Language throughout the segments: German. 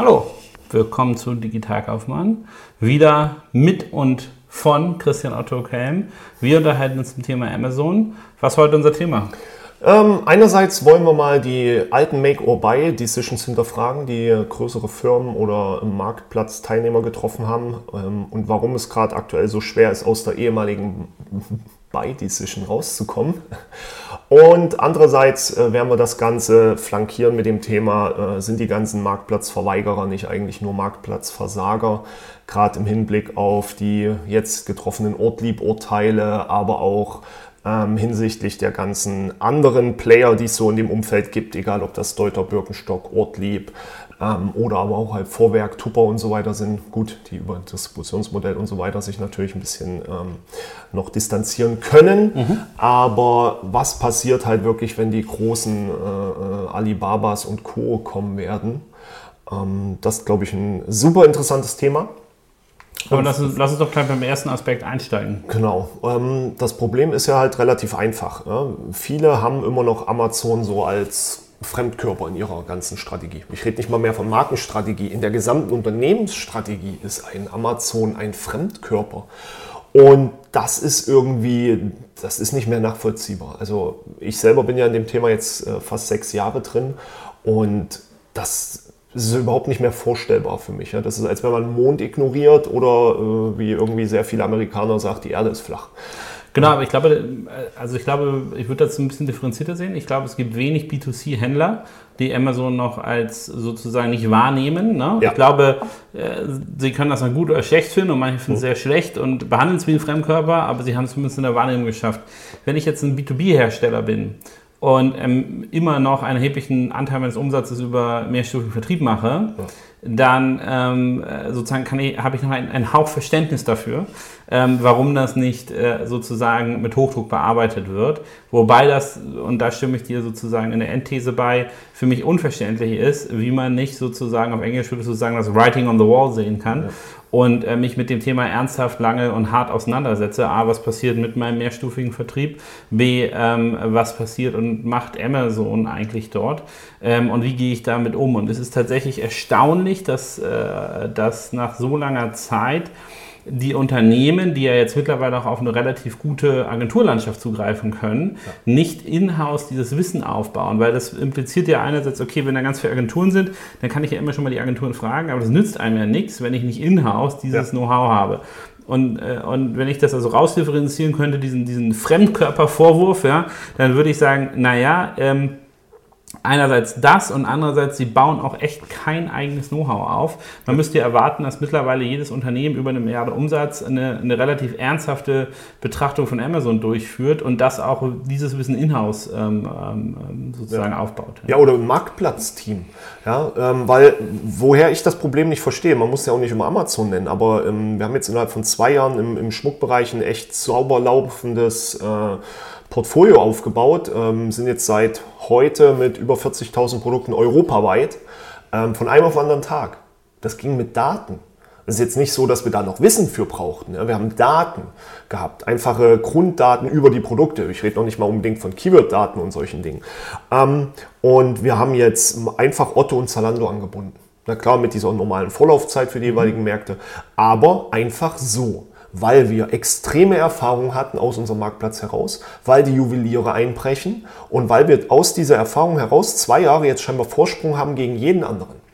Hallo, willkommen zu Digitalkaufmann. Wieder mit und von Christian Otto Kelm. Wir unterhalten uns zum Thema Amazon. Was ist heute unser Thema? Ähm, einerseits wollen wir mal die alten Make-or-Buy-Decisions hinterfragen, die größere Firmen oder Marktplatzteilnehmer getroffen haben ähm, und warum es gerade aktuell so schwer ist, aus der ehemaligen Buy-Decision rauszukommen. Und andererseits äh, werden wir das Ganze flankieren mit dem Thema, äh, sind die ganzen Marktplatzverweigerer nicht eigentlich nur Marktplatzversager, gerade im Hinblick auf die jetzt getroffenen Ortlieb-Urteile, aber auch ähm, hinsichtlich der ganzen anderen Player, die es so in dem Umfeld gibt, egal ob das Deuter, Birkenstock, Ortlieb ähm, oder aber auch halt Vorwerk, Tupper und so weiter sind. Gut, die über Distributionsmodell und so weiter sich natürlich ein bisschen ähm, noch distanzieren können. Mhm. Aber was passiert halt wirklich, wenn die großen äh, äh Alibabas und Co. kommen werden? Ähm, das ist, glaube ich, ein super interessantes Thema. Aber lass uns, lass uns doch gleich beim ersten Aspekt einsteigen. Genau. Ähm, das Problem ist ja halt relativ einfach. Viele haben immer noch Amazon so als Fremdkörper in ihrer ganzen Strategie. Ich rede nicht mal mehr von Markenstrategie. In der gesamten Unternehmensstrategie ist ein Amazon ein Fremdkörper. Und das ist irgendwie, das ist nicht mehr nachvollziehbar. Also ich selber bin ja in dem Thema jetzt äh, fast sechs Jahre drin und das ist überhaupt nicht mehr vorstellbar für mich. Das ist, als wenn man den Mond ignoriert oder äh, wie irgendwie sehr viele Amerikaner sagen, die Erde ist flach. Genau, aber ich glaube, also ich glaube, ich würde das ein bisschen differenzierter sehen. Ich glaube, es gibt wenig B2C-Händler, die Amazon noch als sozusagen nicht wahrnehmen. Ne? Ja. Ich glaube, äh, sie können das dann gut oder schlecht finden und manche finden es mhm. sehr schlecht und behandeln es wie ein Fremdkörper, aber sie haben es zumindest in der Wahrnehmung geschafft. Wenn ich jetzt ein B2B-Hersteller bin und ähm, immer noch einen erheblichen Anteil meines Umsatzes über mehrstufigen Vertrieb mache, ja. dann ähm, äh, sozusagen kann ich, habe ich noch ein, ein Hauch Verständnis dafür, ähm, warum das nicht äh, sozusagen mit Hochdruck bearbeitet wird. Wobei das, und da stimme ich dir sozusagen in der Endthese bei, für mich unverständlich ist, wie man nicht sozusagen auf Englisch würde sozusagen das Writing on the Wall sehen kann. Ja und äh, mich mit dem Thema ernsthaft lange und hart auseinandersetze. A, was passiert mit meinem mehrstufigen Vertrieb? B, ähm, was passiert und macht Amazon eigentlich dort? Ähm, und wie gehe ich damit um? Und es ist tatsächlich erstaunlich, dass, äh, dass nach so langer Zeit die Unternehmen, die ja jetzt mittlerweile auch auf eine relativ gute Agenturlandschaft zugreifen können, ja. nicht in-house dieses Wissen aufbauen, weil das impliziert ja einerseits, okay, wenn da ganz viele Agenturen sind, dann kann ich ja immer schon mal die Agenturen fragen, aber das nützt einem ja nichts, wenn ich nicht in-house dieses ja. Know-how habe. Und, äh, und wenn ich das also rausdifferenzieren könnte, diesen, diesen Fremdkörpervorwurf, ja, dann würde ich sagen, naja, ähm, einerseits das und andererseits, sie bauen auch echt kein eigenes Know-how auf. Man müsste ja erwarten, dass mittlerweile jedes Unternehmen über eine Milliarde Umsatz eine, eine, relativ ernsthafte Betrachtung von Amazon durchführt und das auch dieses Wissen in-house ähm, ähm, sozusagen ja. aufbaut. Ja, oder ein Marktplatzteam. Ja, ähm, weil woher ich das Problem nicht verstehe, man muss ja auch nicht immer Amazon nennen, aber ähm, wir haben jetzt innerhalb von zwei Jahren im, im Schmuckbereich ein echt sauber laufendes äh, Portfolio aufgebaut, ähm, sind jetzt seit heute mit über 40.000 Produkten europaweit ähm, von einem auf anderen Tag. Das ging mit Daten. Es ist jetzt nicht so, dass wir da noch Wissen für brauchten. Wir haben Daten gehabt, einfache Grunddaten über die Produkte. Ich rede noch nicht mal unbedingt von Keyword-Daten und solchen Dingen. Ähm, und wir haben jetzt einfach Otto und Zalando angebunden. Na klar, mit dieser normalen Vorlaufzeit für die jeweiligen Märkte, aber einfach so weil wir extreme Erfahrungen hatten aus unserem Marktplatz heraus, weil die Juweliere einbrechen und weil wir aus dieser Erfahrung heraus zwei Jahre jetzt scheinbar Vorsprung haben gegen jeden anderen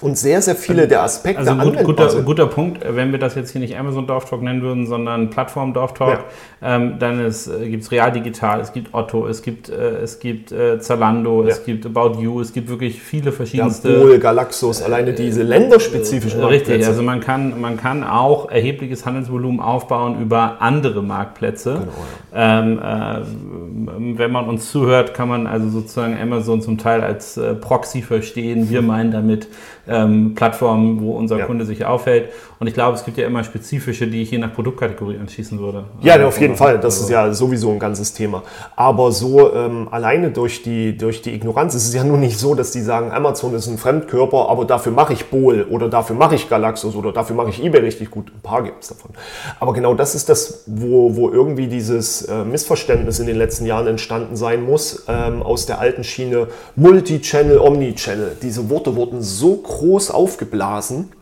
und sehr, sehr viele der Aspekte also gut, guter, sind. guter Punkt, wenn wir das jetzt hier nicht Amazon Dorftalk nennen würden, sondern Plattform Dorftalk, ja. ähm, dann äh, gibt es Real Digital, es gibt Otto, es gibt, äh, es gibt äh, Zalando, ja. es gibt About You, es gibt wirklich viele verschiedenste... Ja, Bol, Galaxus, alleine diese länderspezifischen äh, Richtig, also man kann, man kann auch erhebliches Handelsvolumen aufbauen über andere Marktplätze. Genau, ähm, äh, wenn man uns zuhört, kann man also sozusagen Amazon zum Teil als äh, Proxy verstehen. Wir meinen damit ähm, Plattformen, wo unser ja. Kunde sich aufhält. Und ich glaube, es gibt ja immer spezifische, die ich je nach Produktkategorie anschließen würde. Ja, also, auf jeden Fall. Das also. ist ja sowieso ein ganzes Thema. Aber so ähm, alleine durch die, durch die Ignoranz ist es ja nur nicht so, dass die sagen, Amazon ist ein Fremdkörper, aber dafür mache ich Bol oder dafür mache ich Galaxus oder dafür mache ich eBay richtig gut. Ein paar gibt es davon. Aber genau das ist das, wo, wo irgendwie dieses äh, Missverständnis in den letzten Jahren entstanden sein muss, ähm, aus der alten Schiene Multi-Channel, Omni-Channel. Diese Worte wurden so groß groß aufgeblasen.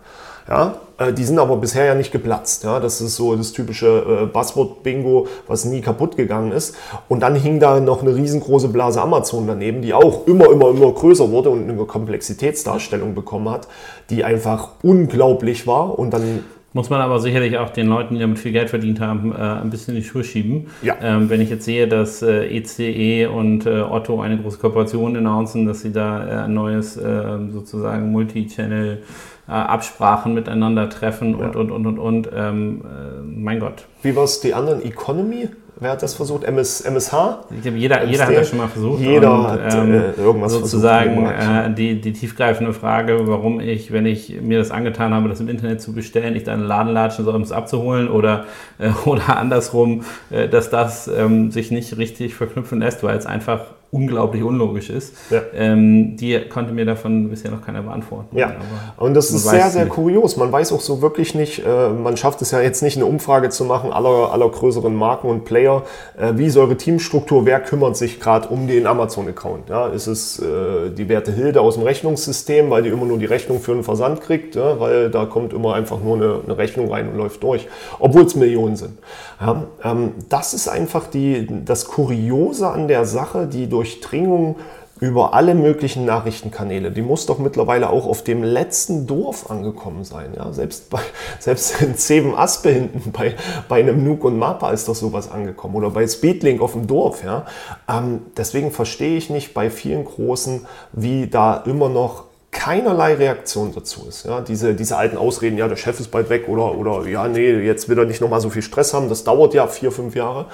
Ja, äh, die sind aber bisher ja nicht geplatzt. Ja, das ist so das typische äh, Buzzword-Bingo, was nie kaputt gegangen ist. Und dann hing da noch eine riesengroße Blase Amazon daneben, die auch immer, immer, immer größer wurde und eine Komplexitätsdarstellung bekommen hat, die einfach unglaublich war. Und dann muss man aber sicherlich auch den Leuten, die damit viel Geld verdient haben, äh, ein bisschen in die Schuhe schieben. Ja. Ähm, wenn ich jetzt sehe, dass äh, ECE e und äh, Otto eine große Kooperation announcen, dass sie da äh, ein neues äh, sozusagen Multi-Channel äh, Absprachen miteinander treffen und, ja. und, und, und, und. Ähm, mein Gott. Wie war es die anderen? Economy? Wer hat das versucht? MS, MSH? Ich glaube, jeder, jeder hat das schon mal versucht. Jeder und, hat ähm, äh, irgendwas sozusagen versucht. Sozusagen äh, die, die tiefgreifende Frage, warum ich, wenn ich mir das angetan habe, das im Internet zu bestellen, nicht einen Laden latschen soll, um es abzuholen oder, äh, oder andersrum, äh, dass das ähm, sich nicht richtig verknüpfen lässt, weil es einfach unglaublich unlogisch ist. Ja. Ähm, die konnte mir davon bisher noch keiner beantworten. Ja, und das ist sehr, sehr nicht. kurios. Man weiß auch so wirklich nicht, äh, man schafft es ja jetzt nicht, eine Umfrage zu machen aller, aller größeren Marken und Player. Äh, wie ist eure Teamstruktur? Wer kümmert sich gerade um den Amazon-Account? Ja, ist es äh, die Werte Hilde aus dem Rechnungssystem, weil die immer nur die Rechnung für den Versand kriegt, ja, weil da kommt immer einfach nur eine, eine Rechnung rein und läuft durch, obwohl es Millionen sind. Ja, ähm, das ist einfach die, das Kuriose an der Sache, die Durchdringung über alle möglichen Nachrichtenkanäle. Die muss doch mittlerweile auch auf dem letzten Dorf angekommen sein. Ja? Selbst, bei, selbst in Zeven Aspe hinten bei, bei einem Nuke und Mapa ist doch sowas angekommen. Oder bei Speedlink auf dem Dorf. Ja? Ähm, deswegen verstehe ich nicht bei vielen Großen, wie da immer noch keinerlei Reaktion dazu ist. Ja, diese, diese alten Ausreden, ja, der Chef ist bald weg oder, oder ja, nee, jetzt will er nicht nochmal so viel Stress haben, das dauert ja vier, fünf Jahre.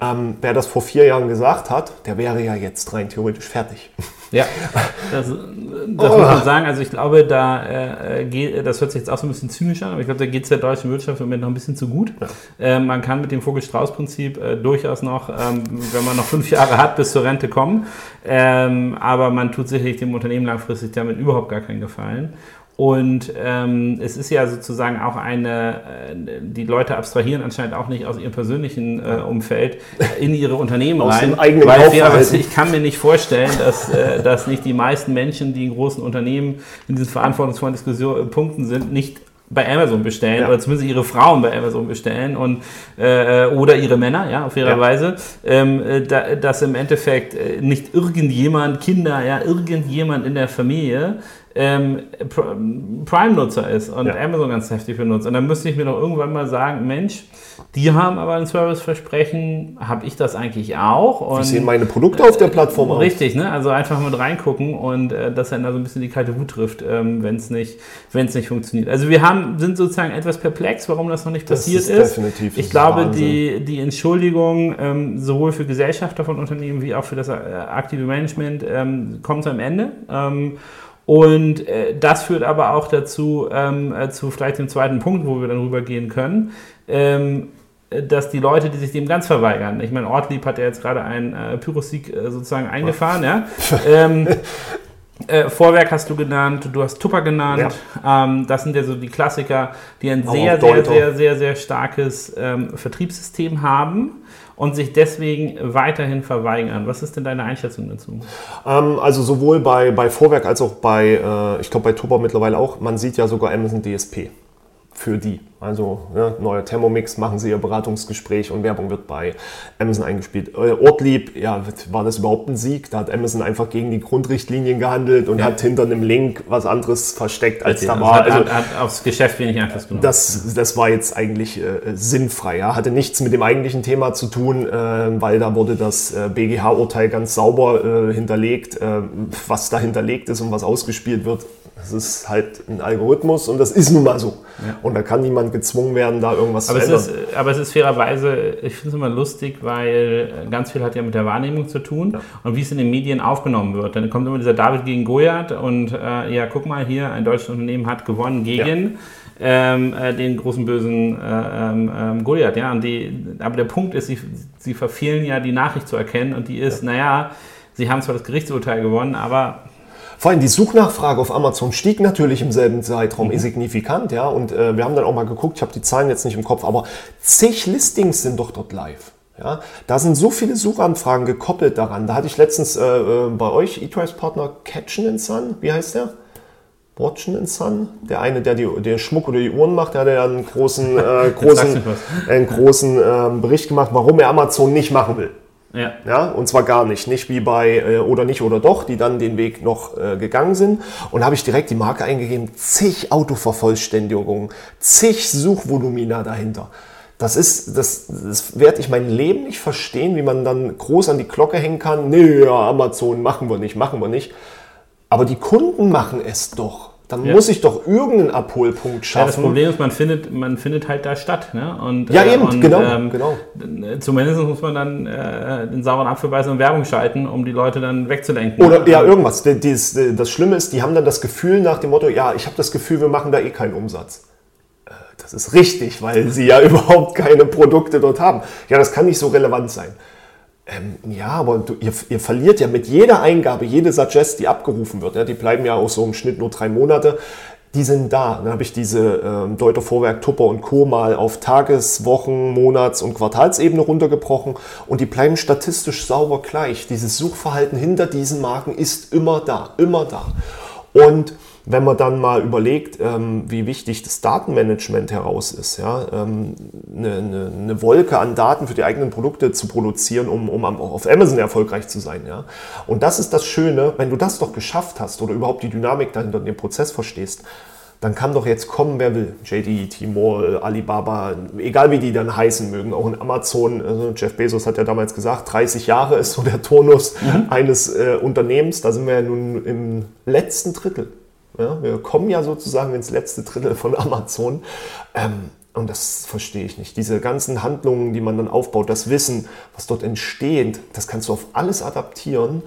Ähm, wer das vor vier Jahren gesagt hat, der wäre ja jetzt rein theoretisch fertig. Ja, das, das oh. muss man sagen. Also ich glaube, da äh, geht, das hört sich jetzt auch so ein bisschen zynisch an, aber ich glaube, da geht es der deutschen Wirtschaft im Moment noch ein bisschen zu gut. Ja. Äh, man kann mit dem Vogel-Strauß-Prinzip äh, durchaus noch, ähm, wenn man noch fünf Jahre hat, bis zur Rente kommen. Ähm, aber man tut sicherlich dem Unternehmen langfristig damit überhaupt gar keinen Gefallen. Und ähm, es ist ja sozusagen auch eine, äh, die Leute abstrahieren anscheinend auch nicht aus ihrem persönlichen äh, Umfeld in ihre Unternehmen aus rein. Dem eigenen weil fairerweise, ich kann mir nicht vorstellen, dass, äh, dass nicht die meisten Menschen, die in großen Unternehmen in diesen verantwortungsvollen Diskussionspunkten sind, nicht bei Amazon bestellen ja. oder zumindest ihre Frauen bei Amazon bestellen und äh, oder ihre Männer, ja, auf ihre ja. Weise, ähm, äh, da, dass im Endeffekt äh, nicht irgendjemand, Kinder, ja, irgendjemand in der Familie ähm, Prime-Nutzer ist und ja. Amazon ganz heftig benutzt. Und dann müsste ich mir doch irgendwann mal sagen, Mensch, die haben aber ein Serviceversprechen, habe ich das eigentlich auch? Und, Wie sehen meine Produkte auf der Plattform aus? Richtig, ne? also einfach mit reingucken und äh, dass dann da so ein bisschen die kalte Wut trifft, ähm, wenn es nicht, nicht funktioniert. Also wir haben, sind sozusagen etwas perplex, warum das noch nicht das passiert ist. ist. Definitiv, ich glaube, die, die Entschuldigung ähm, sowohl für Gesellschafter von Unternehmen wie auch für das äh, aktive Management ähm, kommt am Ende. Und äh, das führt aber auch dazu, ähm, äh, zu vielleicht dem zweiten Punkt, wo wir dann rübergehen können, ähm, dass die Leute, die sich dem ganz verweigern, ich meine, Ortlieb hat ja jetzt gerade einen äh, Pyrosieg äh, sozusagen eingefahren, ja. ähm, äh, Vorwerk hast du genannt, du hast Tupper genannt. Ja. Ähm, das sind ja so die Klassiker, die ein sehr, sehr, sehr, sehr, sehr starkes ähm, Vertriebssystem haben und sich deswegen weiterhin verweigern. Was ist denn deine Einschätzung dazu? Ähm, also sowohl bei, bei Vorwerk als auch bei, äh, ich glaube bei Tupper mittlerweile auch, man sieht ja sogar Amazon DSP für die. Also ja, neuer Thermomix, machen Sie Ihr Beratungsgespräch und Werbung wird bei Amazon eingespielt. Äh, Ortlieb, ja, war das überhaupt ein Sieg? Da hat Amazon einfach gegen die Grundrichtlinien gehandelt und ja. hat hinter einem Link was anderes versteckt, als okay, da war. Hat, also, hat, aufs Geschäft wenig Einfluss genommen. Das, das war jetzt eigentlich äh, sinnfrei. Ja. Hatte nichts mit dem eigentlichen Thema zu tun, äh, weil da wurde das äh, BGH-Urteil ganz sauber äh, hinterlegt, äh, was da hinterlegt ist und was ausgespielt wird. Das ist halt ein Algorithmus und das ist nun mal so. Ja. Und da kann niemand gezwungen werden, da irgendwas aber zu ändern. Ist, aber es ist fairerweise, ich finde es immer lustig, weil ganz viel hat ja mit der Wahrnehmung zu tun ja. und wie es in den Medien aufgenommen wird. Dann kommt immer dieser David gegen Goliath und äh, ja, guck mal hier, ein deutsches Unternehmen hat gewonnen gegen ja. ähm, äh, den großen bösen äh, ähm, ähm, Goliath. Ja, und die, aber der Punkt ist, sie, sie verfehlen ja die Nachricht zu erkennen und die ist, naja, sie haben zwar das Gerichtsurteil gewonnen, aber vor allem die Suchnachfrage auf Amazon stieg natürlich im selben Zeitraum mhm. signifikant, ja. Und äh, wir haben dann auch mal geguckt, ich habe die Zahlen jetzt nicht im Kopf, aber zig Listings sind doch dort live. Ja, da sind so viele Suchanfragen gekoppelt daran. Da hatte ich letztens äh, äh bei euch, eTrice Partner Catchen Sun, wie heißt der? Watchen Son, der eine, der die, den Schmuck oder die Uhren macht, der hat ja einen großen, äh, großen, einen großen äh, Bericht gemacht, warum er Amazon nicht machen will. Ja. ja. Und zwar gar nicht. Nicht wie bei äh, oder nicht oder doch, die dann den Weg noch äh, gegangen sind. Und habe ich direkt die Marke eingegeben, zig Autovervollständigungen, zig Suchvolumina dahinter. Das ist, das, das werde ich mein Leben nicht verstehen, wie man dann groß an die Glocke hängen kann. Nee, ja, Amazon machen wir nicht, machen wir nicht. Aber die Kunden machen es doch. Dann ja. muss ich doch irgendeinen Abholpunkt schaffen. Ja, das Problem ist, man findet, man findet halt da statt. Ne? Und, ja, eben, und, genau, ähm, genau. Zumindest muss man dann äh, den sauren Apfel beißen und Werbung schalten, um die Leute dann wegzulenken. Oder ja, irgendwas. Das, das Schlimme ist, die haben dann das Gefühl nach dem Motto, ja, ich habe das Gefühl, wir machen da eh keinen Umsatz. Äh, das ist richtig, weil sie ja überhaupt keine Produkte dort haben. Ja, das kann nicht so relevant sein. Ähm, ja, aber du, ihr, ihr, verliert ja mit jeder Eingabe, jede Suggest, die abgerufen wird, ja, die bleiben ja auch so im Schnitt nur drei Monate, die sind da. Dann habe ich diese ähm, Deuter Vorwerk, Tupper und Co. mal auf Tages-, Wochen-, Monats- und Quartalsebene runtergebrochen und die bleiben statistisch sauber gleich. Dieses Suchverhalten hinter diesen Marken ist immer da, immer da. Und wenn man dann mal überlegt, ähm, wie wichtig das Datenmanagement heraus ist, ja, ähm, eine, eine, eine, Wolke an Daten für die eigenen Produkte zu produzieren, um, um auf Amazon erfolgreich zu sein. Ja. Und das ist das Schöne, wenn du das doch geschafft hast oder überhaupt die Dynamik dahinter den Prozess verstehst, dann kann doch jetzt kommen, wer will. JD, Timor, Alibaba, egal wie die dann heißen mögen, auch in Amazon. Also Jeff Bezos hat ja damals gesagt, 30 Jahre ist so der Turnus mhm. eines äh, Unternehmens. Da sind wir ja nun im letzten Drittel. Ja, wir kommen ja sozusagen ins letzte Drittel von Amazon. Ähm, und das verstehe ich nicht. Diese ganzen Handlungen, die man dann aufbaut, das Wissen, was dort entsteht, das kannst du auf alles adaptieren.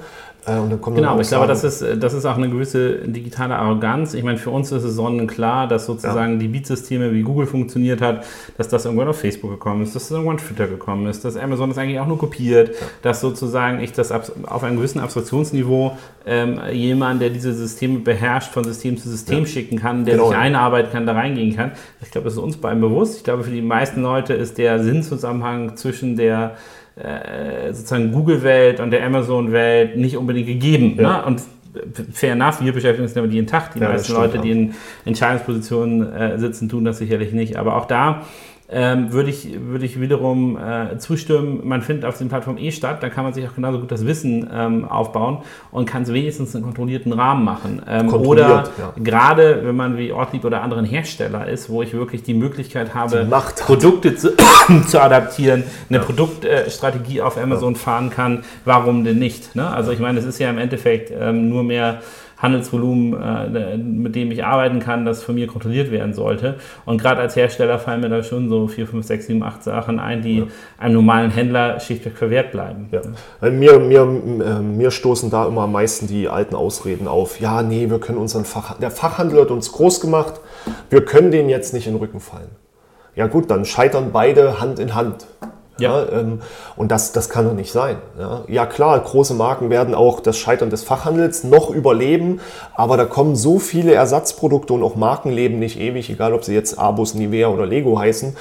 Äh, genau, aber ich glaube, das ist, das ist auch eine gewisse digitale Arroganz. Ich meine, für uns ist es sonnenklar, dass sozusagen ja. die Beat-Systeme wie Google funktioniert hat, dass das irgendwann auf Facebook gekommen ist, dass das irgendwann auf Twitter gekommen ist, dass Amazon das eigentlich auch nur kopiert, ja. dass sozusagen ich das auf einem gewissen Abstraktionsniveau ähm, jemand, der diese Systeme beherrscht, von System zu System ja. schicken kann, der genau. sich einarbeiten kann, da reingehen kann. Ich glaube, das ist uns beiden bewusst. Ich glaube, für die meisten Leute ist der Sinnzusammenhang zwischen der äh, sozusagen Google-Welt und der Amazon-Welt nicht unbedingt gegeben. Ja. Ne? Und fair enough, wir beschäftigen uns damit jeden Tag. Die ja, meisten Leute, die in Entscheidungspositionen äh, sitzen, tun das sicherlich nicht. Aber auch da ähm, würde ich, würde ich wiederum äh, zustimmen, man findet auf den Plattformen eh statt, da kann man sich auch genauso gut das Wissen ähm, aufbauen und kann es wenigstens in kontrollierten Rahmen machen. Ähm, oder ja. gerade, wenn man wie Ortlieb oder anderen Hersteller ist, wo ich wirklich die Möglichkeit habe, Produkte zu, zu, adaptieren, eine ja. Produktstrategie auf Amazon ja. fahren kann, warum denn nicht? Ne? Also ich meine, es ist ja im Endeffekt ähm, nur mehr Handelsvolumen, äh, mit dem ich arbeiten kann, das von mir kontrolliert werden sollte. Und gerade als Hersteller fallen mir da schon so 4, 5, 6, 7, 8 Sachen ein, die ja. einem normalen Händler schlichtweg verwehrt bleiben. Ja. Mir, mir, äh, mir stoßen da immer am meisten die alten Ausreden auf. Ja, nee, wir können unseren Fach, der Fachhandel hat uns groß gemacht, wir können den jetzt nicht in den Rücken fallen. Ja gut, dann scheitern beide Hand in Hand. Ja. ja ähm, und das, das kann doch nicht sein. Ja. ja. klar, große Marken werden auch das Scheitern des Fachhandels noch überleben, aber da kommen so viele Ersatzprodukte und auch Marken leben nicht ewig, egal ob sie jetzt Abus, Nivea oder Lego heißen.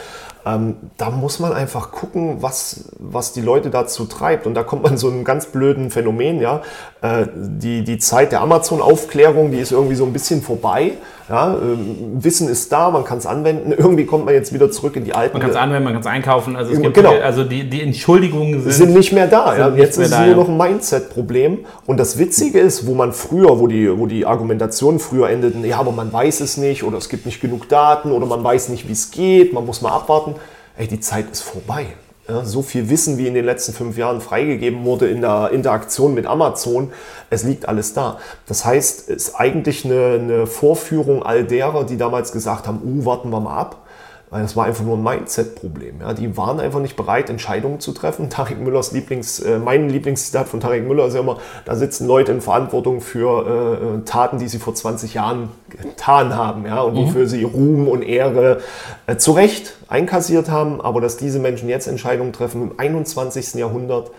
Ähm, da muss man einfach gucken, was, was die Leute dazu treibt. Und da kommt man so einem ganz blöden Phänomen, ja. Äh, die, die Zeit der Amazon-Aufklärung, die ist irgendwie so ein bisschen vorbei. Ja, ähm, Wissen ist da, man kann es anwenden. Irgendwie kommt man jetzt wieder zurück in die alten. Man kann es anwenden, man kann es einkaufen. Also, es gibt genau. also die, die Entschuldigungen sind, sind nicht mehr da. Ja. Jetzt ist es nur ja. noch ein Mindset-Problem. Und das Witzige ist, wo man früher, wo die, wo die Argumentationen früher endeten, ja, aber man weiß es nicht oder es gibt nicht genug Daten oder man weiß nicht, wie es geht, man muss mal abwarten ey, die Zeit ist vorbei. Ja, so viel Wissen, wie in den letzten fünf Jahren freigegeben wurde in der Interaktion mit Amazon, es liegt alles da. Das heißt, es ist eigentlich eine, eine Vorführung all derer, die damals gesagt haben, uh, warten wir mal ab. Weil das war einfach nur ein Mindset-Problem. Ja. Die waren einfach nicht bereit, Entscheidungen zu treffen. Tarek Müllers Lieblings, äh, mein Lieblingszitat von Tarek Müller ist ja immer, da sitzen Leute in Verantwortung für äh, äh Taten, die sie vor 20 Jahren getan haben ja, und mhm. wofür sie Ruhm und Ehre äh, zu Recht einkassiert haben. Aber dass diese Menschen jetzt Entscheidungen treffen im 21. Jahrhundert,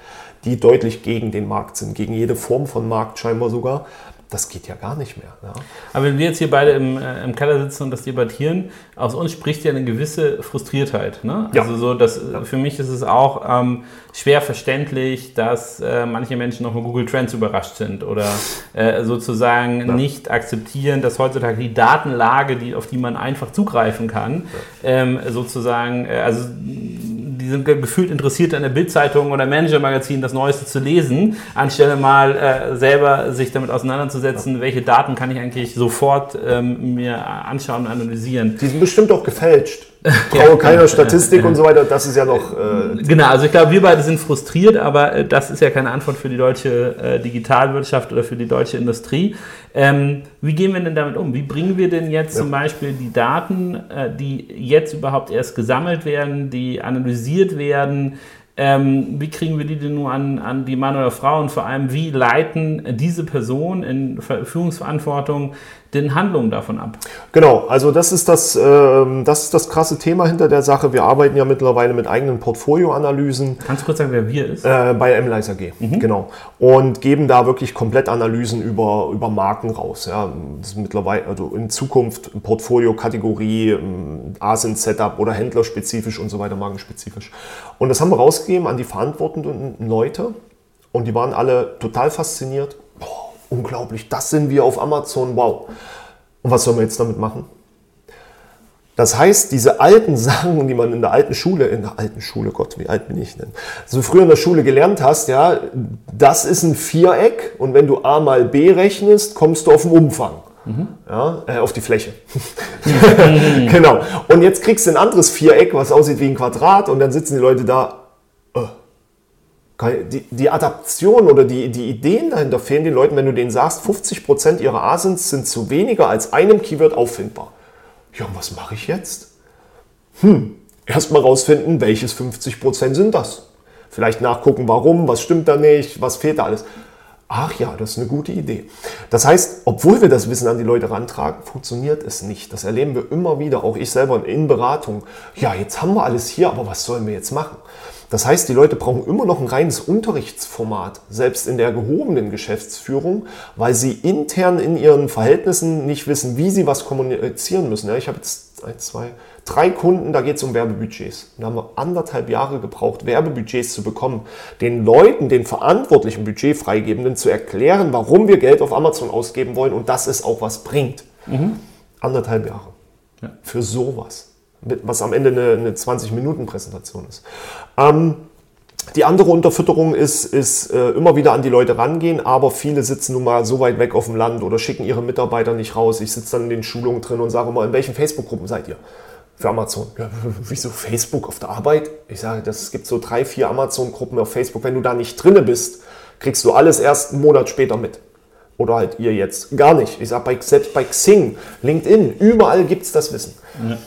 die deutlich gegen den Markt sind, gegen jede Form von Markt scheinbar sogar, Das geht ja gar nicht mehr. Ja. Aber wenn wir jetzt hier beide im, äh, im Keller sitzen und das debattieren, aus uns spricht ja eine gewisse Frustriertheit. Ne? Ja. Also so, dass, ja. für mich ist es auch ähm, schwer verständlich, dass äh, manche Menschen noch mit Google Trends überrascht sind oder äh, sozusagen nicht akzeptieren, dass heutzutage die Datenlage, die, auf die man einfach zugreifen kann, ähm, sozusagen, äh, also die sind gefühlt interessiert an der Bildzeitung oder Manager-Magazin das Neueste zu lesen, anstelle mal äh, selber sich damit auseinanderzusetzen, welche Daten kann ich eigentlich sofort ähm, mir anschauen und analysieren. Die sind bestimmt auch gefälscht. Traue ja, keiner Statistik und so weiter, das ist ja noch. Äh, genau, also ich glaube, wir beide sind frustriert, aber äh, das ist ja keine Antwort für die deutsche äh, Digitalwirtschaft oder für die deutsche Industrie. Ähm, wie gehen wir denn damit um? Wie bringen wir denn jetzt ja. zum Beispiel die Daten, äh, die jetzt überhaupt erst gesammelt werden, die analysiert werden, ähm, wie kriegen wir die denn nur an, an die Mann oder Frau und vor allem, wie leiten diese Personen in Führungsverantwortung den Handlungen davon ab? Genau, also das ist das, äh, das ist das krasse Thema hinter der Sache. Wir arbeiten ja mittlerweile mit eigenen Portfolioanalysen. Kannst du kurz sagen, wer wir ist? Äh, bei MLIS AG, mhm. genau. Und geben da wirklich komplett Analysen über, über Marken raus. Ja. Das ist mittlerweile, also in Zukunft Portfolio-Kategorie, ASIN-Setup oder händlerspezifisch und so weiter, markenspezifisch. Und das haben wir rausgegeben an die verantwortenden Leute und die waren alle total fasziniert. Boah, unglaublich, das sind wir auf Amazon, wow. Und was sollen wir jetzt damit machen? Das heißt, diese alten Sachen, die man in der alten Schule, in der alten Schule, Gott, wie alt bin ich denn? So früher in der Schule gelernt hast, ja, das ist ein Viereck und wenn du A mal B rechnest, kommst du auf den Umfang. Mhm. Ja, äh, auf die Fläche. genau. Und jetzt kriegst du ein anderes Viereck, was aussieht wie ein Quadrat und dann sitzen die Leute da, die, die Adaption oder die, die Ideen dahinter fehlen den Leuten, wenn du denen sagst, 50% ihrer Asins sind zu weniger als einem Keyword auffindbar. Ja, und was mache ich jetzt? Hm, erstmal rausfinden, welches 50% sind das. Vielleicht nachgucken, warum, was stimmt da nicht, was fehlt da alles. Ach ja, das ist eine gute Idee. Das heißt, obwohl wir das Wissen an die Leute rantragen, funktioniert es nicht. Das erleben wir immer wieder, auch ich selber in Beratung. Ja, jetzt haben wir alles hier, aber was sollen wir jetzt machen? Das heißt, die Leute brauchen immer noch ein reines Unterrichtsformat, selbst in der gehobenen Geschäftsführung, weil sie intern in ihren Verhältnissen nicht wissen, wie sie was kommunizieren müssen. ich habe jetzt ein, zwei, drei Kunden, da geht es um Werbebudgets. Da haben wir anderthalb Jahre gebraucht, Werbebudgets zu bekommen, den Leuten, den verantwortlichen Budgetfreigebenden zu erklären, warum wir Geld auf Amazon ausgeben wollen und dass es auch was bringt. Mhm. Anderthalb Jahre. Ja. Für sowas was am Ende eine, eine 20-Minuten-Präsentation ist. Ähm, die andere Unterfütterung ist, ist äh, immer wieder an die Leute rangehen, aber viele sitzen nun mal so weit weg auf dem Land oder schicken ihre Mitarbeiter nicht raus. Ich sitze dann in den Schulungen drin und sage immer, in welchen Facebook-Gruppen seid ihr? Für Amazon. Ja, wieso Facebook auf der Arbeit? Ich sage, es gibt so drei, vier Amazon-Gruppen auf Facebook. Wenn du da nicht drinne bist, kriegst du alles erst einen Monat später mit. Oder halt ihr jetzt. Gar nicht. Ich sage, selbst bei Xing, LinkedIn, überall gibt es das Wissen. Ja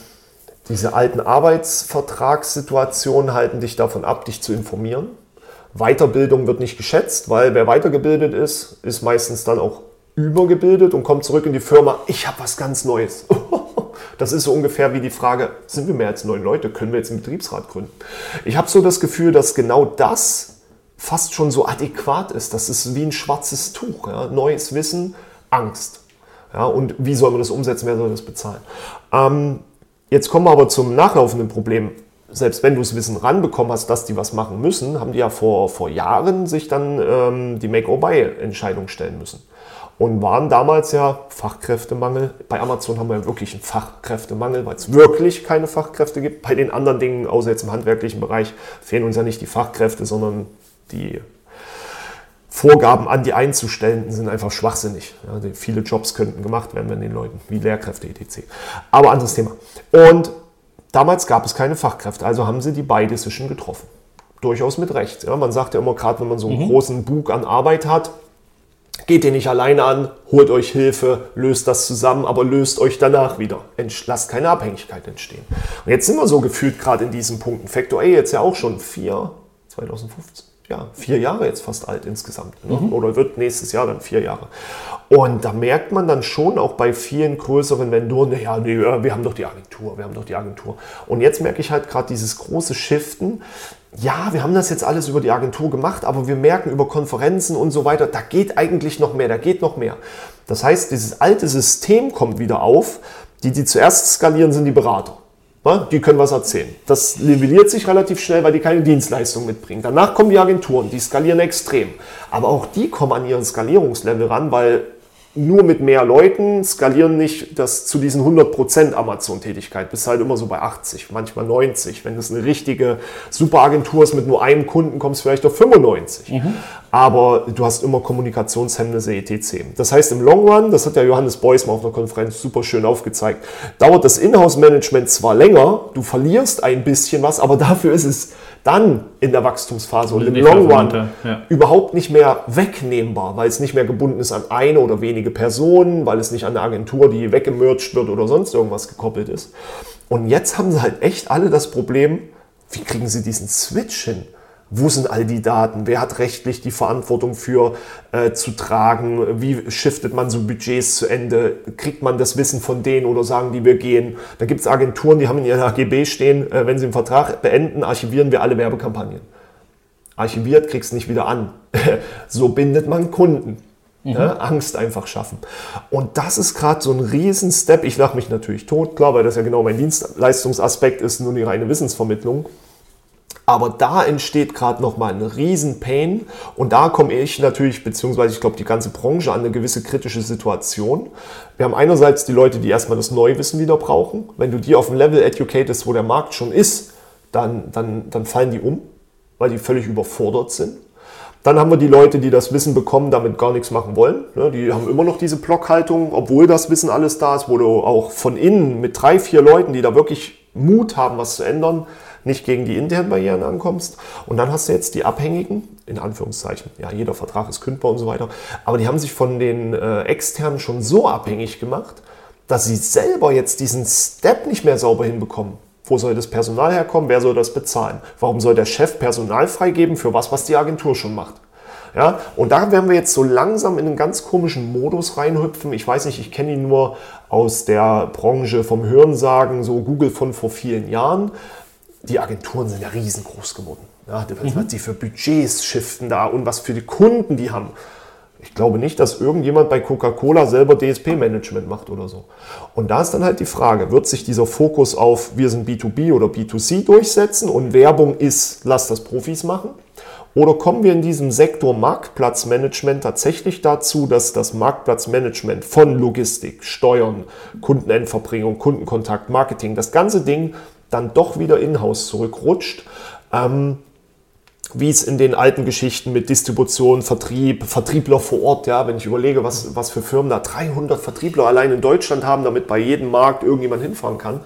diese alten Arbeitsvertragssituationen halten dich davon ab, dich zu informieren. Weiterbildung wird nicht geschätzt, weil wer weitergebildet ist, ist meistens dann auch übergebildet und kommt zurück in die Firma, ich habe was ganz Neues. Das ist so ungefähr wie die Frage, sind wir mehr als neun Leute, können wir jetzt einen Betriebsrat gründen? Ich habe so das Gefühl, dass genau das fast schon so adäquat ist. Das ist wie ein schwarzes Tuch. Ja? Neues Wissen, Angst. Ja? Und wie soll man das umsetzen, wer soll das bezahlen? Ähm, Jetzt kommen wir aber zum nachlaufenden Problem. Selbst wenn du das Wissen ranbekommen hast, dass die was machen müssen, haben die ja vor, vor Jahren sich dann ähm, die Make-or-Buy-Entscheidung stellen müssen. Und waren damals ja Fachkräftemangel. Bei Amazon haben wir ja wirklich einen Fachkräftemangel, weil es wirklich keine Fachkräfte gibt. Bei den anderen Dingen, außer jetzt im handwerklichen Bereich, fehlen uns ja nicht die Fachkräfte, sondern die Vorgaben an die Einzustellenden sind einfach schwachsinnig. Ja, viele Jobs könnten gemacht werden, wenn den Leuten, wie Lehrkräfte etc. Aber anderes Thema. Und damals gab es keine Fachkräfte, also haben sie die Buy Decision getroffen. Durchaus mit Recht. Ja, man sagt ja immer, gerade wenn man so einen mhm. großen Bug an Arbeit hat, geht ihr nicht alleine an, holt euch Hilfe, löst das zusammen, aber löst euch danach wieder. Lasst keine Abhängigkeit entstehen. Und jetzt sind wir so gefühlt gerade in diesen Punkten. Factor A jetzt ja auch schon vier, 2015 ja, vier Jahre jetzt fast alt insgesamt. Ne? Mhm. Oder wird nächstes Jahr dann vier Jahre. Und da merkt man dann schon auch bei vielen größeren Vendoren, naja, nee, wir haben doch die Agentur, wir haben doch die Agentur. Und jetzt merke ich halt gerade dieses große Shiften. ja, wir haben das jetzt alles über die Agentur gemacht, aber wir merken über Konferenzen und so weiter, da geht eigentlich noch mehr, da geht noch mehr. Das heißt, dieses alte System kommt wieder auf. Die, die zuerst skalieren, sind die Berater. Die können was erzählen. Das nivelliert sich relativ schnell, weil die keine Dienstleistung mitbringen. Danach kommen die Agenturen, die skalieren extrem. Aber auch die kommen an ihren Skalierungslevel ran, weil nur mit mehr Leuten skalieren nicht das zu diesen 100% Amazon-Tätigkeit. Bist halt immer so bei 80, manchmal 90. Wenn es eine richtige Superagentur ist mit nur einem Kunden, kommst du vielleicht auf 95. Mhm. Aber du hast immer Kommunikationshemmnisse etc. Das heißt, im Long Run, das hat ja Johannes Beuys mal auf einer Konferenz super schön aufgezeigt, dauert das Inhouse-Management zwar länger, du verlierst ein bisschen was, aber dafür ist es dann in der Wachstumsphase und im Long Run ja. überhaupt nicht mehr wegnehmbar, weil es nicht mehr gebunden ist an eine oder wenige Personen, weil es nicht an eine Agentur, die weggemerged wird oder sonst irgendwas gekoppelt ist. Und jetzt haben sie halt echt alle das Problem, wie kriegen sie diesen Switch hin? Wo sind all die Daten? Wer hat rechtlich die Verantwortung für äh, zu tragen? Wie shiftet man so Budgets zu Ende? Kriegt man das Wissen von denen oder sagen die, wir gehen? Da gibt es Agenturen, die haben in ihren AGB stehen, äh, wenn sie den Vertrag beenden, archivieren wir alle Werbekampagnen. Archiviert kriegst nicht wieder an. so bindet man Kunden. Mhm. Ja, Angst einfach schaffen. Und das ist gerade so ein Riesen-Step. Ich lache mich natürlich tot, klar, weil das ja genau mein Dienstleistungsaspekt ist, nur die reine Wissensvermittlung. Aber da entsteht gerade nochmal ein riesen Pain und da komme ich natürlich, beziehungsweise ich glaube die ganze Branche an eine gewisse kritische Situation. Wir haben einerseits die Leute, die erstmal das Neuwissen wieder brauchen. Wenn du die auf dem Level educatest, wo der Markt schon ist, dann, dann, dann fallen die um, weil die völlig überfordert sind. Dann haben wir die Leute, die das Wissen bekommen, damit gar nichts machen wollen. Die haben immer noch diese Blockhaltung, obwohl das Wissen alles da ist, wo du auch von innen mit drei, vier Leuten, die da wirklich Mut haben, was zu ändern, nicht gegen die internen Barrieren ankommst. Und dann hast du jetzt die Abhängigen, in Anführungszeichen, ja, jeder Vertrag ist kündbar und so weiter, aber die haben sich von den äh, externen schon so abhängig gemacht, dass sie selber jetzt diesen Step nicht mehr sauber hinbekommen. Wo soll das Personal herkommen? Wer soll das bezahlen? Warum soll der Chef Personal freigeben für was, was die Agentur schon macht? Ja, und da werden wir jetzt so langsam in einen ganz komischen Modus reinhüpfen. Ich weiß nicht, ich kenne ihn nur aus der Branche vom Hörensagen, so Google von vor vielen Jahren die Agenturen sind ja riesengroß geworden. Ja, was mhm. die für Budgets shiften da und was für die Kunden die haben. Ich glaube nicht, dass irgendjemand bei Coca-Cola selber DSP-Management macht oder so. Und da ist dann halt die Frage, wird sich dieser Fokus auf wir sind B2B oder B2C durchsetzen und Werbung ist, lass das Profis machen? Oder kommen wir in diesem Sektor Marktplatzmanagement tatsächlich dazu, dass das Marktplatzmanagement von Logistik, Steuern, Kundenendverbringung, Kundenkontakt, Marketing, das ganze Ding dann doch wieder in-house zurückrutscht. Ähm, wie es in den alten Geschichten mit Distribution, Vertrieb, Vertriebler vor Ort, ja, wenn ich überlege, was, was für Firmen da 300 Vertriebler allein in Deutschland haben, damit bei jedem Markt irgendjemand hinfahren kann.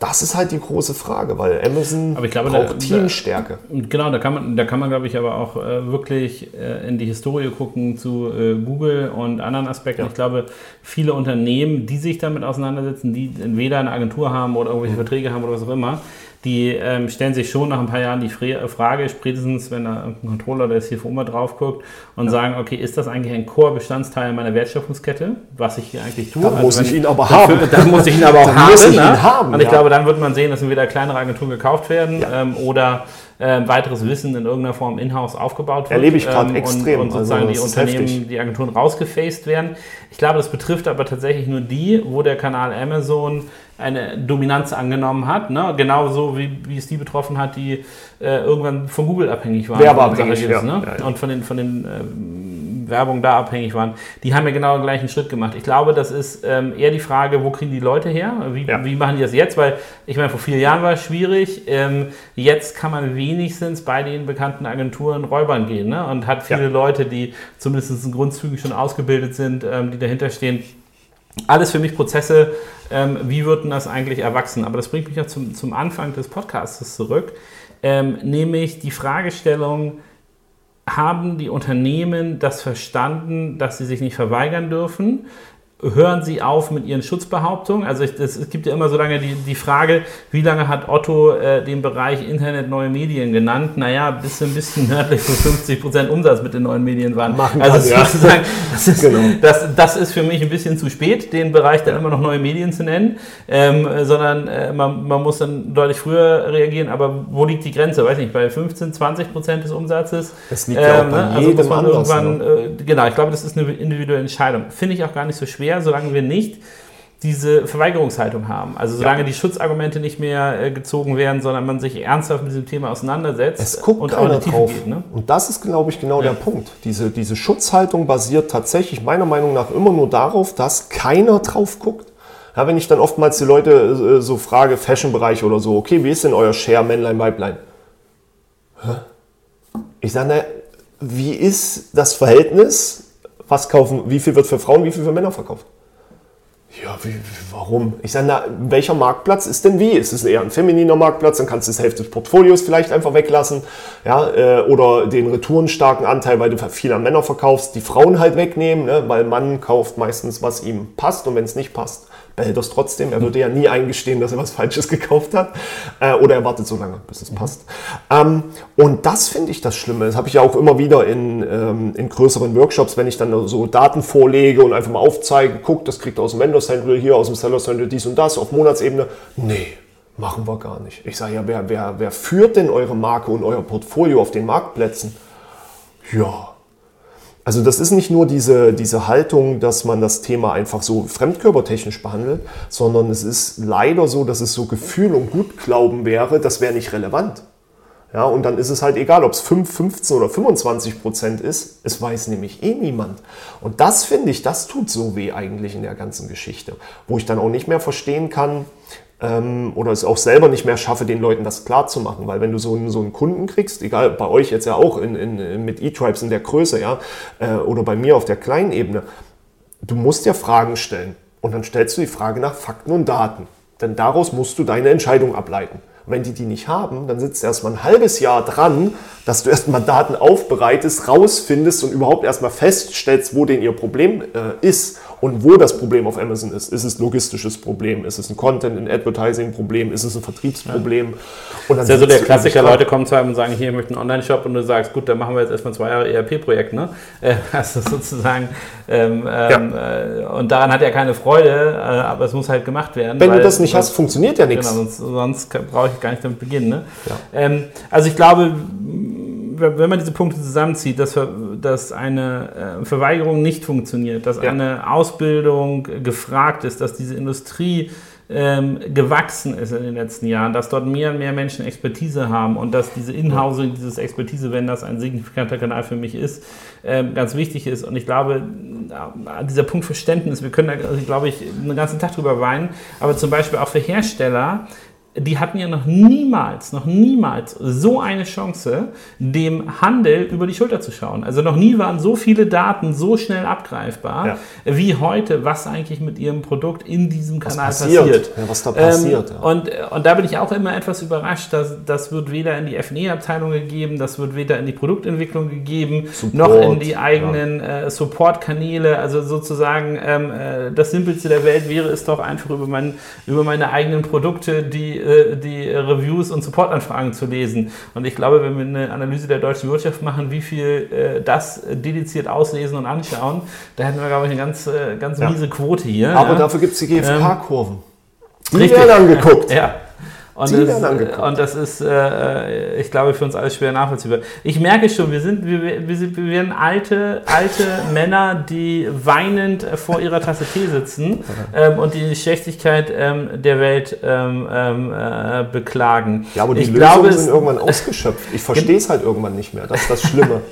Das ist halt die große Frage, weil Amazon glaube, braucht da, Teamstärke. Da, genau, da kann man, da kann man, glaube ich, aber auch äh, wirklich äh, in die Historie gucken zu äh, Google und anderen Aspekten. Ja. Ich glaube, viele Unternehmen, die sich damit auseinandersetzen, die entweder eine Agentur haben oder irgendwelche mhm. Verträge haben oder was auch immer, die ähm, stellen sich schon nach ein paar Jahren die Frage, spätestens wenn da ein Controller der CFO mal drauf guckt und ja. sagen, okay, ist das eigentlich ein Core-Bestandteil meiner Wertschöpfungskette, was ich hier eigentlich tue? Dann also muss ich ihn aber haben. Dann muss ich ihn aber auch haben. Ich ne? haben. Und ich ja. glaube, dann wird man sehen, dass wieder kleinere Agenturen gekauft werden ja. ähm, oder äh, weiteres Wissen in irgendeiner Form in-house aufgebaut wird. Erlebe ich gerade ähm, extrem. Und, und sozusagen also, die Unternehmen, heftig. die Agenturen rausgefaced werden. Ich glaube, das betrifft aber tatsächlich nur die, wo der Kanal Amazon eine Dominanz angenommen hat, ne? genauso wie, wie es die betroffen hat, die äh, irgendwann von Google abhängig waren. Werbeabhängig, ja. Ne? Ja, ja. Und von den, von den äh, Werbung da abhängig waren. Die haben ja genau den gleichen Schritt gemacht. Ich glaube, das ist ähm, eher die Frage, wo kriegen die Leute her? Wie, wie machen die das jetzt? Weil ich meine, vor vier Jahren war es schwierig. Ähm, jetzt kann man wenigstens bei den bekannten Agenturen Räubern gehen ne? und hat viele Leute, die zumindest in Grundzügen schon ausgebildet sind, ähm, die dahinter stehen alles für mich Prozesse, ähm, wie würden das eigentlich erwachsen? Aber das bringt mich ja zum, zum Anfang des Podcasts zurück, ähm, nämlich die Fragestellung, haben die Unternehmen das verstanden, dass sie sich nicht verweigern dürfen? Hören Sie auf mit Ihren Schutzbehauptungen? Also ich, das, es gibt ja immer so lange die, die Frage, wie lange hat Otto äh, den Bereich Internet neue Medien genannt? Naja, bis ein bisschen nördlich von 50 Prozent Umsatz mit den neuen Medien waren. Machen also kann, sozusagen, das, ist, genau. das, das ist für mich ein bisschen zu spät, den Bereich dann immer noch neue Medien zu nennen, ähm, sondern äh, man, man muss dann deutlich früher reagieren. Aber wo liegt die Grenze? Weiß nicht, bei 15, 20 Prozent des Umsatzes? Das liegt ja ähm, auch bei ne? also jedem also irgendwann, äh, Genau, ich glaube, das ist eine individuelle Entscheidung. Finde ich auch gar nicht so schwer schwer, solange wir nicht diese Verweigerungshaltung haben. Also solange ja. die Schutzargumente nicht mehr äh, gezogen werden, sondern man sich ernsthaft mit diesem Thema auseinandersetzt es guckt und keiner drauf. Geht, ne? Und das ist, glaube ich, genau ja. der Punkt. Diese, diese Schutzhaltung basiert tatsächlich meiner Meinung nach immer nur darauf, dass keiner drauf guckt. Ja, wenn ich dann oftmals die Leute äh, so frage, Fashion-Bereich oder so, okay, wie ist denn euer Share Männlein, Weiblein? Hä? Ich sage, wie ist das Verhältnis was kaufen, wie viel wird für Frauen, wie viel für Männer verkauft? Ja, wie, warum? Ich sage, na, welcher Marktplatz ist denn wie? Ist es eher ein femininer Marktplatz? Dann kannst du das Hälfte des Portfolios vielleicht einfach weglassen. Ja, äh, oder den returenstarken Anteil, weil du viel an Männer verkaufst, die Frauen halt wegnehmen, ne? weil Mann kauft meistens, was ihm passt und wenn es nicht passt, behält das trotzdem. Er würde ja nie eingestehen, dass er was Falsches gekauft hat. Äh, oder er wartet so lange, bis es passt. Ähm, und das finde ich das Schlimme. Das habe ich ja auch immer wieder in, ähm, in größeren Workshops, wenn ich dann so Daten vorlege und einfach mal aufzeige, guck, das kriegt aus dem Vendor Central, hier aus dem Seller Central dies und das auf Monatsebene. Nee. Machen wir gar nicht. Ich sage ja, wer, wer, wer führt denn eure Marke und euer Portfolio auf den Marktplätzen? Ja, also das ist nicht nur diese, diese Haltung, dass man das Thema einfach so fremdkörpertechnisch behandelt, sondern es ist leider so, dass es so Gefühl und Gutglauben wäre, das wäre nicht relevant. Ja, und dann ist es halt egal, ob es 5, 15 oder 25 Prozent ist. Es weiß nämlich eh niemand. Und das finde ich, das tut so weh eigentlich in der ganzen Geschichte. Wo ich dann auch nicht mehr verstehen kann, ähm, oder es auch selber nicht mehr schaffe, den Leuten das klar zu machen. Weil wenn du so einen, so einen Kunden kriegst, egal bei euch jetzt ja auch in, in, mit E-Tribes in der Größe, ja, äh, oder bei mir auf der kleinen Ebene, du musst ja Fragen stellen. Und dann stellst du die Frage nach Fakten und Daten. Denn daraus musst du deine Entscheidung ableiten. Und wenn die die nicht haben, dann sitzt erstmal ein halbes Jahr dran, dass du erstmal Daten aufbereitest, rausfindest und überhaupt erstmal feststellst, wo denn ihr Problem äh, ist und wo das Problem auf Amazon ist. Ist es ein logistisches Problem? Ist es ein Content- und Advertising-Problem? Ist es ein Vertriebsproblem? Ja. Und dann ist ja so der Klassiker, Leute kommen zu einem und sagen, hier, ich möchte einen Online-Shop und du sagst, gut, dann machen wir jetzt erstmal zwei Jahre ERP-Projekt. Ne? Äh, also sozusagen, ähm, ja. ähm, äh, und daran hat er keine Freude, äh, aber es muss halt gemacht werden. Wenn weil, du das nicht hast, funktioniert ja nichts. Genau, sonst, sonst brauche ich gar nicht damit beginnen. Ne? Ja. Ähm, also ich glaube, wenn man diese Punkte zusammenzieht, dass, dass eine äh, Verweigerung nicht funktioniert, dass ja. eine Ausbildung gefragt ist, dass diese Industrie ähm, gewachsen ist in den letzten Jahren, dass dort mehr und mehr Menschen Expertise haben und dass diese Inhousing dieses Expertise, wenn das ein signifikanter Kanal für mich ist, ähm, ganz wichtig ist. Und ich glaube, äh, dieser Punkt Verständnis, wir können da, also, glaube ich, einen ganzen Tag drüber weinen, aber zum Beispiel auch für Hersteller, die hatten ja noch niemals, noch niemals so eine Chance, dem Handel über die Schulter zu schauen. Also noch nie waren so viele Daten so schnell abgreifbar ja. wie heute, was eigentlich mit ihrem Produkt in diesem Kanal was passiert. passiert. Ja, was da passiert. Ähm, ja. und, und da bin ich auch immer etwas überrascht, dass das wird weder in die FE-Abteilung gegeben, das wird weder in die Produktentwicklung gegeben, Support, noch in die eigenen äh, Support-Kanäle. Also sozusagen ähm, äh, das Simpelste der Welt wäre es doch einfach über, mein, über meine eigenen Produkte, die äh, die Reviews und Supportanfragen zu lesen. Und ich glaube, wenn wir eine Analyse der deutschen Wirtschaft machen, wie viel äh, das dediziert auslesen und anschauen, da hätten wir, glaube ich, eine ganz, äh, ganz miese ja. Quote hier. Aber ja. dafür gibt es die GfK-Kurven. Die werden angeguckt. Ja. Und das, und das, ist, äh, ich glaube, für uns alles schwer nachvollziehbar. Ich merke schon, wir sind, wir, wir, sind, wir werden alte, alte Männer, die weinend vor ihrer Tasse Tee sitzen ähm, und die Schlechtigkeit ähm, der Welt ähm, ähm äh, beklagen. Ja, aber die ich Lösungen glaube, sind irgendwann ausgeschöpft. Ich verstehe es halt irgendwann nicht mehr. Das ist das Schlimme.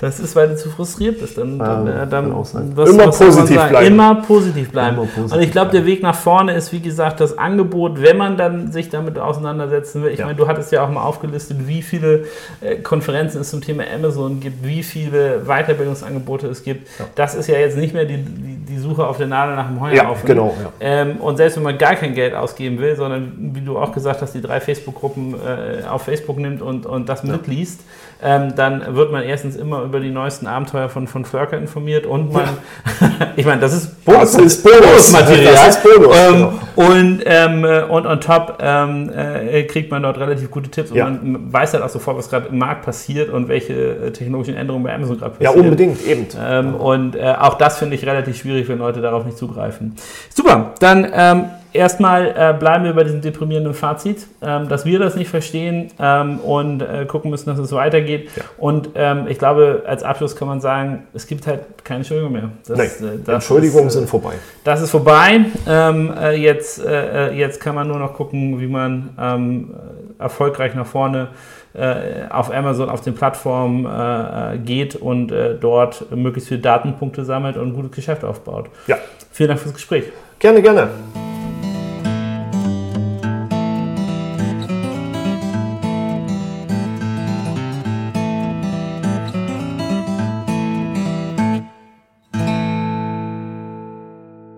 das ist, weil du zu frustriert bist. Dann, dann, äh, dann was, immer, was positiv bleiben. immer positiv bleiben. Immer positiv und ich glaube, der Weg nach vorne ist, wie gesagt, das Angebot, wenn man dann sich damit auseinandersetzen will. Ich ja. meine, du hattest ja auch mal aufgelistet, wie viele äh, Konferenzen es zum Thema Amazon gibt, wie viele Weiterbildungsangebote es gibt. Ja. Das ist ja jetzt nicht mehr die, die, die Suche auf der Nadel nach dem Heuhaufen. Ja, genau. Ja. Ähm, und selbst wenn man gar kein Geld ausgeben will, sondern wie du auch gesagt hast, die drei Facebook-Gruppen äh, auf Facebook nimmt und, und das mitliest, ähm, dann wird man erstens immer über die neuesten Abenteuer von, von Flörker informiert und man, ich meine, das ist Bonus, das ist Bonusmaterial. Das ist Bonus, ähm, genau. und, ähm, und on top ähm, äh, kriegt man dort relativ gute Tipps ja. und man weiß halt auch sofort, was gerade im Markt passiert und welche äh, technologischen Änderungen bei Amazon gerade passieren. Ja, unbedingt, eben. Ähm, und äh, auch das finde ich relativ schwierig, wenn Leute darauf nicht zugreifen. Super, dann ähm, erstmal äh, bleiben wir bei diesem deprimierenden Fazit, ähm, dass wir das nicht verstehen ähm, und äh, gucken müssen, dass es weitergeht. Ja. Und ähm, ich glaube, als Abschluss kann man sagen, es gibt halt keine Entschuldigung mehr. Das, Nein, äh, Entschuldigungen ist, sind vorbei. Das ist vorbei. Ähm, äh, jetzt, äh, jetzt kann man nur noch gucken, wie man ähm, erfolgreich nach vorne auf Amazon, auf den Plattformen geht und dort möglichst viele Datenpunkte sammelt und ein gutes Geschäft aufbaut. Ja. Vielen Dank fürs Gespräch. Gerne, gerne.